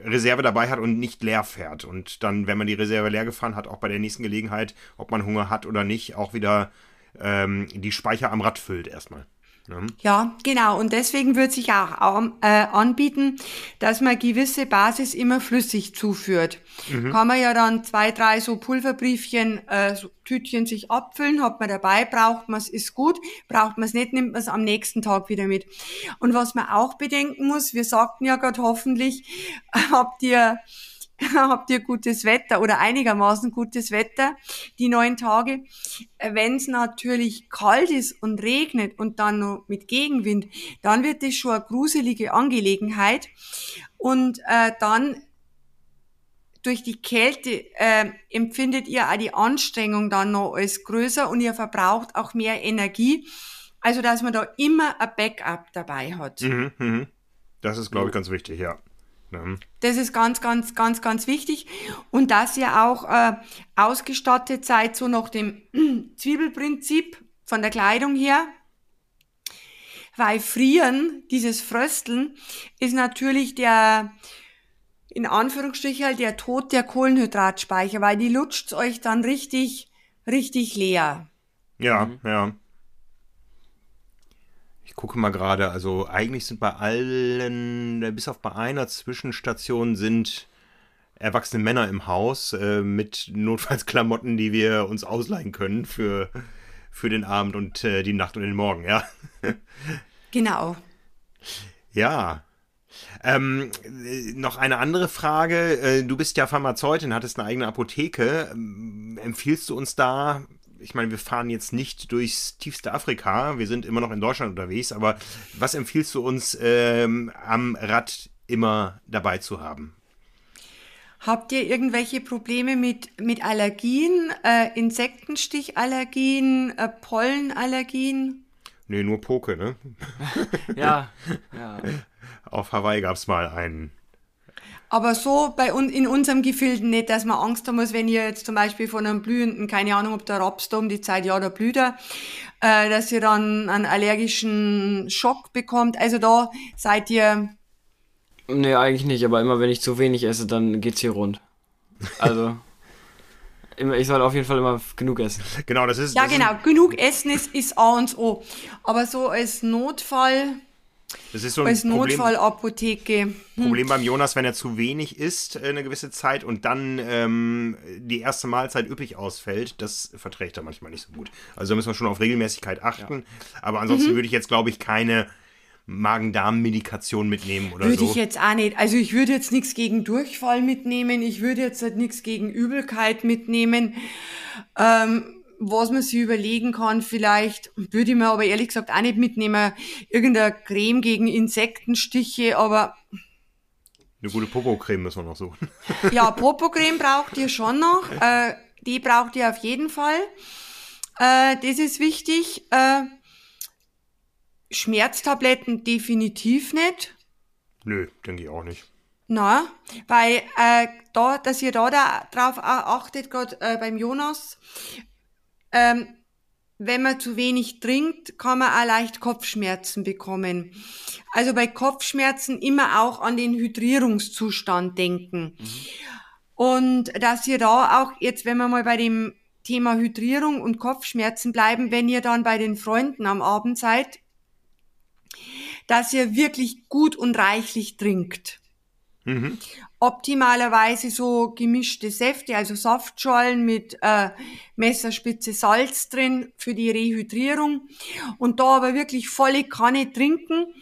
Reserve dabei hat und nicht leer fährt. Und dann, wenn man die Reserve leer gefahren hat, auch bei der nächsten Gelegenheit, ob man Hunger hat oder nicht, auch wieder ähm, die Speicher am Rad füllt erstmal. Ne? Ja, genau. Und deswegen würde sich auch äh, anbieten, dass man gewisse Basis immer flüssig zuführt. Mhm. Kann man ja dann zwei, drei so Pulverbriefchen, äh, so Tütchen sich abfüllen, hat man dabei, braucht man es, ist gut, braucht man es nicht, nimmt man es am nächsten Tag wieder mit. Und was man auch bedenken muss, wir sagten ja gerade hoffentlich, habt ihr habt ihr gutes Wetter oder einigermaßen gutes Wetter, die neun Tage. Wenn es natürlich kalt ist und regnet und dann noch mit Gegenwind, dann wird das schon eine gruselige Angelegenheit. Und äh, dann durch die Kälte äh, empfindet ihr auch die Anstrengung dann noch als größer und ihr verbraucht auch mehr Energie. Also, dass man da immer ein Backup dabei hat. Mhm, mh. Das ist, glaube ich, ganz wichtig, ja. Mhm. Das ist ganz, ganz, ganz, ganz wichtig. Und dass ihr auch äh, ausgestattet seid, so nach dem Zwiebelprinzip von der Kleidung her. Weil Frieren, dieses Frösteln, ist natürlich der, in Anführungsstrichen halt der Tod der Kohlenhydratspeicher, weil die lutscht euch dann richtig, richtig leer. Ja, mhm. ja. Ich gucke mal gerade, also eigentlich sind bei allen, bis auf bei einer Zwischenstation sind erwachsene Männer im Haus äh, mit Notfallsklamotten, die wir uns ausleihen können für, für den Abend und äh, die Nacht und den Morgen, ja. genau. Ja. Ähm, äh, noch eine andere Frage. Äh, du bist ja Pharmazeutin, hattest eine eigene Apotheke. Ähm, empfiehlst du uns da ich meine, wir fahren jetzt nicht durchs tiefste Afrika, wir sind immer noch in Deutschland unterwegs, aber was empfiehlst du uns ähm, am Rad immer dabei zu haben? Habt ihr irgendwelche Probleme mit, mit Allergien, äh, Insektenstichallergien, äh, Pollenallergien? Nee, nur Poke, ne? ja, ja. Auf Hawaii gab es mal einen aber so bei uns in unserem Gefilden nicht, dass man Angst haben muss, wenn ihr jetzt zum Beispiel von einem blühenden, keine Ahnung, ob der Raps da um die Zeit, ja, der blüht er, äh, dass ihr dann einen allergischen Schock bekommt. Also da seid ihr. Nee, eigentlich nicht, aber immer wenn ich zu wenig esse, dann geht's hier rund. Also. ich soll auf jeden Fall immer genug essen. Genau, das ist. Ja, das genau. Genug essen ist, ist A und O. Aber so als Notfall das ist so ein Als Notfallapotheke. Hm. Problem beim Jonas, wenn er zu wenig isst äh, eine gewisse Zeit und dann ähm, die erste Mahlzeit üppig ausfällt, das verträgt er manchmal nicht so gut. Also da müssen wir schon auf Regelmäßigkeit achten. Ja. Aber ansonsten mhm. würde ich jetzt, glaube ich, keine Magen-Darm-Medikation mitnehmen oder würde so. Würde ich jetzt auch nicht. Also ich würde jetzt nichts gegen Durchfall mitnehmen. Ich würde jetzt halt nichts gegen Übelkeit mitnehmen. Ähm, was man sich überlegen kann, vielleicht würde ich mir aber ehrlich gesagt auch nicht mitnehmen, irgendeine Creme gegen Insektenstiche, aber eine gute Popocreme müssen wir noch suchen. ja, Popocreme braucht ihr schon noch. Äh, die braucht ihr auf jeden Fall. Äh, das ist wichtig. Äh, Schmerztabletten definitiv nicht. Nö, denke ich auch nicht. Na, weil äh, da, dass ihr da, da drauf achtet, gerade äh, beim Jonas, ähm, wenn man zu wenig trinkt, kann man auch leicht Kopfschmerzen bekommen. Also bei Kopfschmerzen immer auch an den Hydrierungszustand denken. Mhm. Und dass ihr da auch jetzt, wenn wir mal bei dem Thema Hydrierung und Kopfschmerzen bleiben, wenn ihr dann bei den Freunden am Abend seid, dass ihr wirklich gut und reichlich trinkt. Mhm. Optimalerweise so gemischte Säfte, also Saftschalen mit äh, Messerspitze Salz drin für die Rehydrierung und da aber wirklich volle Kanne trinken,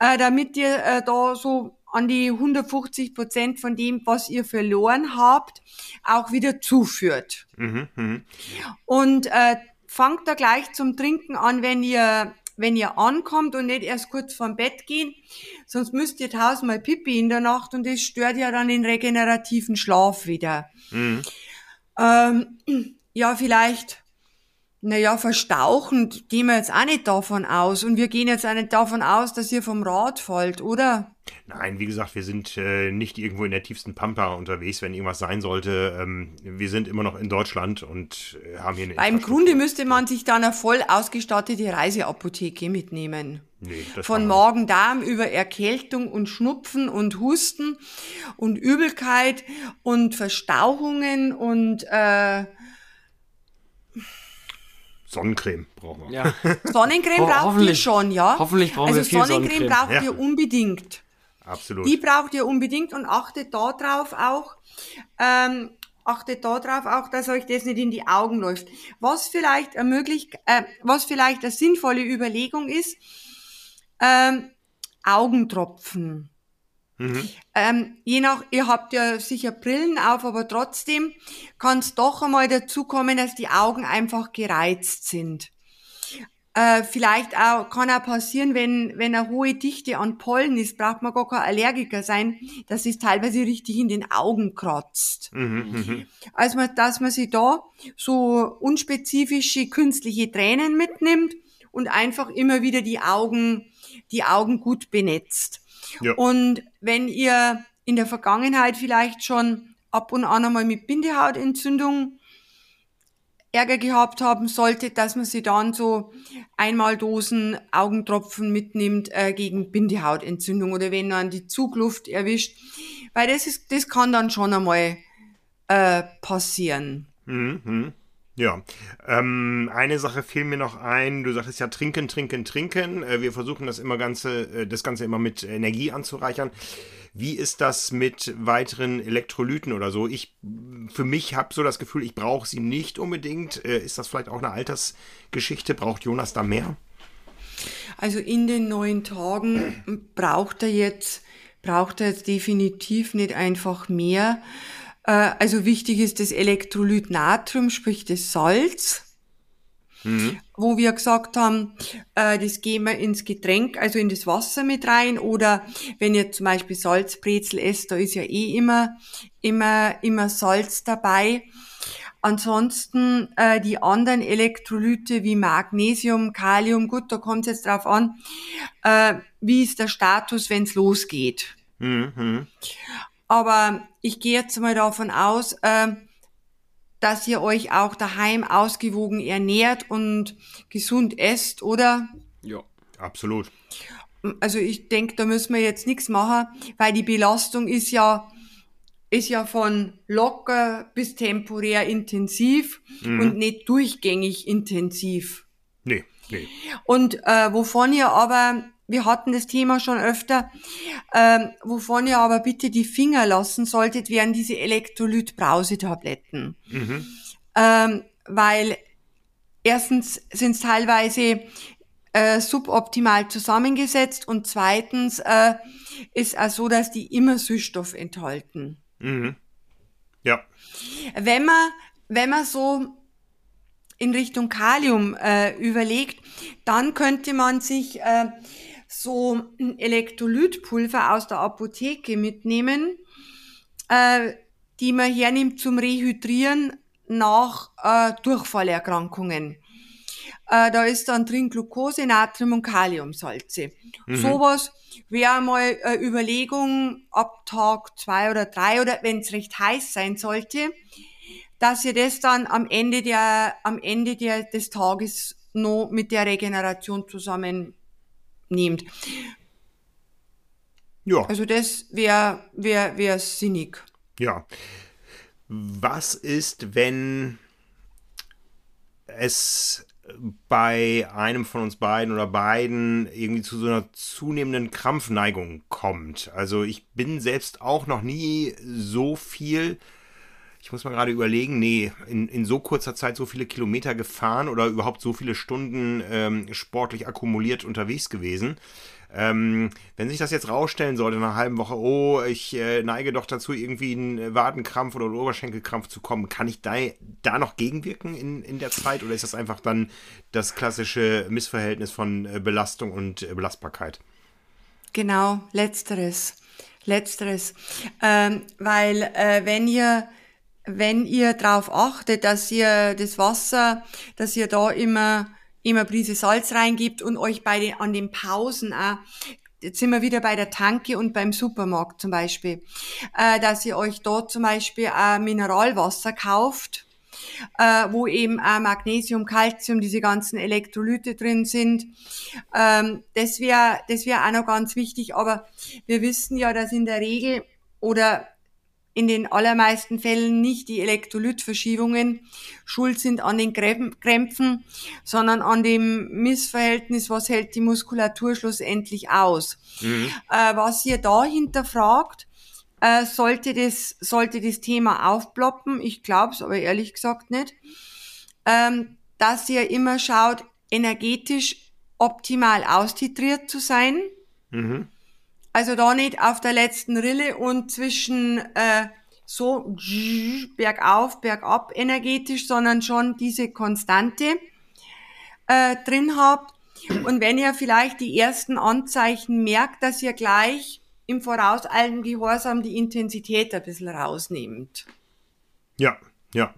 äh, damit ihr äh, da so an die 150 Prozent von dem, was ihr verloren habt, auch wieder zuführt. Mhm, mh. Und äh, fangt da gleich zum Trinken an, wenn ihr wenn ihr ankommt und nicht erst kurz vorm Bett gehen, sonst müsst ihr tausendmal Pipi in der Nacht und das stört ja dann den regenerativen Schlaf wieder. Mhm. Ähm, ja, vielleicht, naja, verstauchend gehen wir jetzt auch nicht davon aus und wir gehen jetzt auch nicht davon aus, dass ihr vom Rad fallt, oder? Nein, wie gesagt, wir sind äh, nicht irgendwo in der tiefsten Pampa unterwegs, wenn irgendwas sein sollte. Ähm, wir sind immer noch in Deutschland und äh, haben hier eine. Weil im Grunde müsste man sich dann eine voll ausgestattete Reiseapotheke mitnehmen. Nee, das Von Magen-Darm über Erkältung und Schnupfen und Husten und Übelkeit und Verstauchungen und äh, Sonnencreme brauchen wir. Ja. Sonnencreme ihr hoffentlich- schon, ja? hoffentlich brauchen also wir viel Sonnencreme Sonnencreme. braucht Ja. ihr unbedingt. Absolut. Die braucht ihr unbedingt und achtet da drauf auch, ähm, achtet da drauf auch, dass euch das nicht in die Augen läuft. Was vielleicht ermöglicht, äh, was vielleicht eine sinnvolle Überlegung ist, ähm, Augentropfen. Mhm. Ähm, je nach, ihr habt ja sicher Brillen auf, aber trotzdem kann es doch einmal dazu kommen, dass die Augen einfach gereizt sind. Äh, vielleicht auch, kann auch passieren, wenn, wenn eine hohe Dichte an Pollen ist, braucht man gar kein Allergiker sein, dass es teilweise richtig in den Augen kratzt. Mhm, mhm. Also, dass man sich da so unspezifische künstliche Tränen mitnimmt und einfach immer wieder die Augen, die Augen gut benetzt. Ja. Und wenn ihr in der Vergangenheit vielleicht schon ab und an einmal mit Bindehautentzündung Ärger gehabt haben solltet, dass man sie dann so einmal Dosen Augentropfen mitnimmt äh, gegen Bindehautentzündung oder wenn man die Zugluft erwischt, weil das ist, das kann dann schon einmal äh, passieren. Mhm, mhm. Ja, ähm, eine Sache fiel mir noch ein. Du sagtest ja trinken, trinken, trinken. Äh, wir versuchen das immer ganze, äh, das Ganze immer mit Energie anzureichern. Wie ist das mit weiteren Elektrolyten oder so? Ich, für mich habe so das Gefühl, ich brauche sie nicht unbedingt. Äh, ist das vielleicht auch eine Altersgeschichte? Braucht Jonas da mehr? Also in den neun Tagen braucht er jetzt, braucht er jetzt definitiv nicht einfach mehr. Äh, Also wichtig ist das Elektrolyt Natrium, sprich das Salz. Wo wir gesagt haben, äh, das geben wir ins Getränk, also in das Wasser mit rein. Oder wenn ihr zum Beispiel Salzbrezel esst, da ist ja eh immer, immer, immer Salz dabei. Ansonsten äh, die anderen Elektrolyte wie Magnesium, Kalium, gut, da kommt es jetzt drauf an, äh, wie ist der Status, wenn es losgeht. Mhm, mhm. Aber ich gehe jetzt mal davon aus, äh, dass ihr euch auch daheim ausgewogen ernährt und gesund esst, oder? Ja. Absolut. Also ich denke, da müssen wir jetzt nichts machen, weil die Belastung ist ja ist ja von locker bis temporär intensiv und nicht durchgängig intensiv. Nee, nee. Und äh, wovon ihr aber, wir hatten das Thema schon öfter, ähm, wovon ihr aber bitte die Finger lassen solltet, wären diese Elektrolyt-Brausetabletten. Ähm, weil erstens sind es teilweise äh, suboptimal zusammengesetzt und zweitens äh, ist auch so, dass die immer Süßstoff enthalten. Mhm. Ja. Wenn man, wenn man so in Richtung Kalium äh, überlegt, dann könnte man sich äh, so Elektrolytpulver aus der Apotheke mitnehmen, äh, die man hernimmt zum Rehydrieren nach äh, Durchfallerkrankungen. Äh, da ist dann drin Glucose, Natrium und Kaliumsalze. Sowas wäre mal eine Überlegung ab Tag zwei oder drei oder wenn es recht heiß sein sollte, dass ihr das dann am Ende der, am Ende der, des Tages noch mit der Regeneration zusammen nehmt. Ja. Also das wäre wär, wär sinnig. Ja. Was ist, wenn es bei einem von uns beiden oder beiden irgendwie zu so einer zunehmenden Krampfneigung kommt? Also ich bin selbst auch noch nie so viel, ich muss mal gerade überlegen, nee, in, in so kurzer Zeit so viele Kilometer gefahren oder überhaupt so viele Stunden ähm, sportlich akkumuliert unterwegs gewesen. Ähm, wenn sich das jetzt rausstellen sollte nach einer halben Woche, oh, ich äh, neige doch dazu, irgendwie einen Wadenkrampf oder einen Oberschenkelkrampf zu kommen, kann ich da, da noch gegenwirken in, in der Zeit oder ist das einfach dann das klassische Missverhältnis von äh, Belastung und äh, Belastbarkeit? Genau, letzteres. Letzteres. Ähm, weil äh, wenn ihr wenn ihr darauf achtet, dass ihr das Wasser, dass ihr da immer immer Prise Salz reingibt und euch bei den, an den Pausen auch jetzt sind wir wieder bei der Tanke und beim Supermarkt zum Beispiel, äh, dass ihr euch dort zum Beispiel äh, Mineralwasser kauft, äh, wo eben auch Magnesium, Calcium, diese ganzen Elektrolyte drin sind. Ähm, das wäre das wäre auch noch ganz wichtig, aber wir wissen ja, dass in der Regel oder in den allermeisten Fällen nicht die Elektrolytverschiebungen schuld sind an den Krämpfen, sondern an dem Missverhältnis, was hält die Muskulatur schlussendlich aus. Mhm. Äh, was ihr da hinterfragt, äh, sollte, das, sollte das Thema aufploppen, ich glaube es aber ehrlich gesagt nicht, ähm, dass ihr immer schaut, energetisch optimal austitriert zu sein. Mhm. Also da nicht auf der letzten Rille und zwischen äh, so bergauf, bergab energetisch, sondern schon diese Konstante äh, drin habt. Und wenn ihr vielleicht die ersten Anzeichen merkt, dass ihr gleich im vorauseilenden Gehorsam die Intensität ein bisschen rausnehmt. Ja, ja.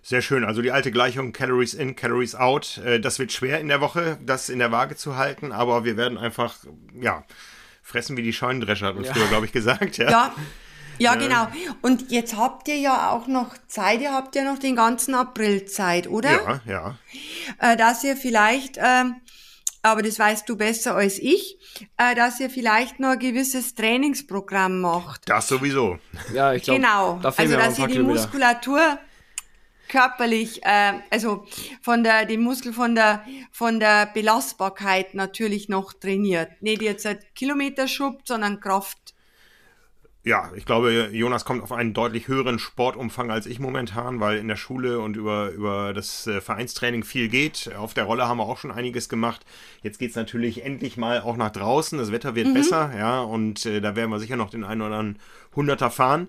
Sehr schön. Also die alte Gleichung Calories in, Calories out. Äh, das wird schwer in der Woche, das in der Waage zu halten, aber wir werden einfach, ja, fressen wie die Scheunendrescher, hat uns ja. früher, glaube ich, gesagt. Ja. ja. Ja, genau. Und jetzt habt ihr ja auch noch Zeit, ihr habt ja noch den ganzen April Zeit, oder? Ja, ja. Äh, dass ihr vielleicht, äh, aber das weißt du besser als ich, äh, dass ihr vielleicht noch ein gewisses Trainingsprogramm macht. Das sowieso. Ja, ich glaube. Genau. Da also, dass ihr die Muskulatur körperlich, äh, also von der, den Muskel von der, von der Belastbarkeit natürlich noch trainiert. Nicht jetzt ein Kilometerschub, sondern Kraft. Ja, ich glaube, Jonas kommt auf einen deutlich höheren Sportumfang als ich momentan, weil in der Schule und über, über das äh, Vereinstraining viel geht. Auf der Rolle haben wir auch schon einiges gemacht. Jetzt geht es natürlich endlich mal auch nach draußen. Das Wetter wird mhm. besser, ja, und äh, da werden wir sicher noch den einen oder anderen Hunderter fahren.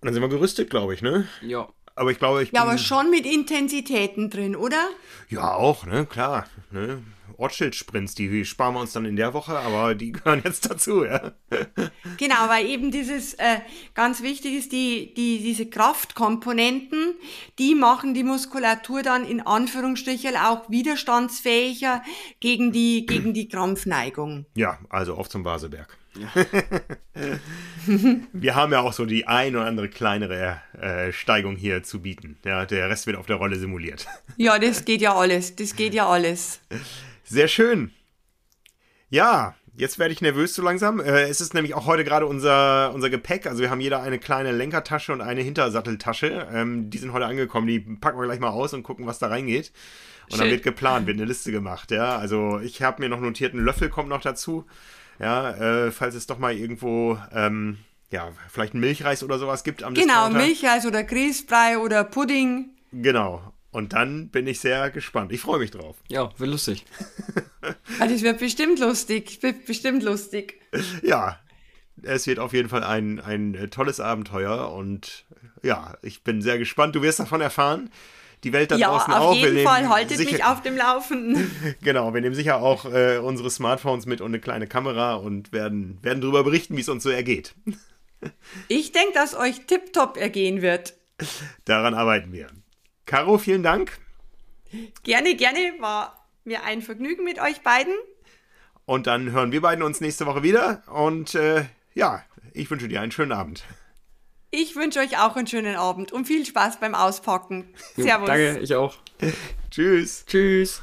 Und dann sind wir gerüstet, glaube ich, ne? Ja, aber ich glaube, ich Ja, aber schon mit Intensitäten drin, oder? Ja, auch, ne, klar. Ne? Ortsschildsprints, die sparen wir uns dann in der Woche, aber die gehören jetzt dazu, ja. Genau, weil eben dieses äh, ganz wichtig ist, die, die, diese Kraftkomponenten, die machen die Muskulatur dann in Anführungsstrichen auch widerstandsfähiger gegen die, gegen die Krampfneigung. Ja, also auf zum Vaseberg. wir haben ja auch so die ein oder andere kleinere äh, Steigung hier zu bieten. Ja, der Rest wird auf der Rolle simuliert. Ja, das geht ja alles. Das geht ja alles. Sehr schön. Ja, jetzt werde ich nervös so langsam. Äh, es ist nämlich auch heute gerade unser, unser Gepäck. Also wir haben jeder eine kleine Lenkertasche und eine Hintersatteltasche. Ähm, die sind heute angekommen. Die packen wir gleich mal aus und gucken, was da reingeht. Und Shit. dann wird geplant, wird eine Liste gemacht. Ja, also ich habe mir noch notiert, ein Löffel kommt noch dazu. Ja, äh, falls es doch mal irgendwo, ähm, ja, vielleicht ein Milchreis oder sowas gibt am Genau, Discounter. Milchreis oder Grießbrei oder Pudding. Genau. Und dann bin ich sehr gespannt. Ich freue mich drauf. Ja, wird lustig. also es wird bestimmt lustig. Wird bestimmt lustig. Ja, es wird auf jeden Fall ein, ein tolles Abenteuer und ja, ich bin sehr gespannt. Du wirst davon erfahren die Welt da ja, draußen auch. auf jeden Fall, haltet sicher, mich auf dem Laufenden. genau, wir nehmen sicher auch äh, unsere Smartphones mit und eine kleine Kamera und werden, werden darüber berichten, wie es uns so ergeht. ich denke, dass euch tiptop ergehen wird. Daran arbeiten wir. Caro, vielen Dank. Gerne, gerne. War mir ein Vergnügen mit euch beiden. Und dann hören wir beiden uns nächste Woche wieder. Und äh, ja, ich wünsche dir einen schönen Abend. Ich wünsche euch auch einen schönen Abend und viel Spaß beim Auspacken. Servus. Danke, ich auch. Tschüss. Tschüss.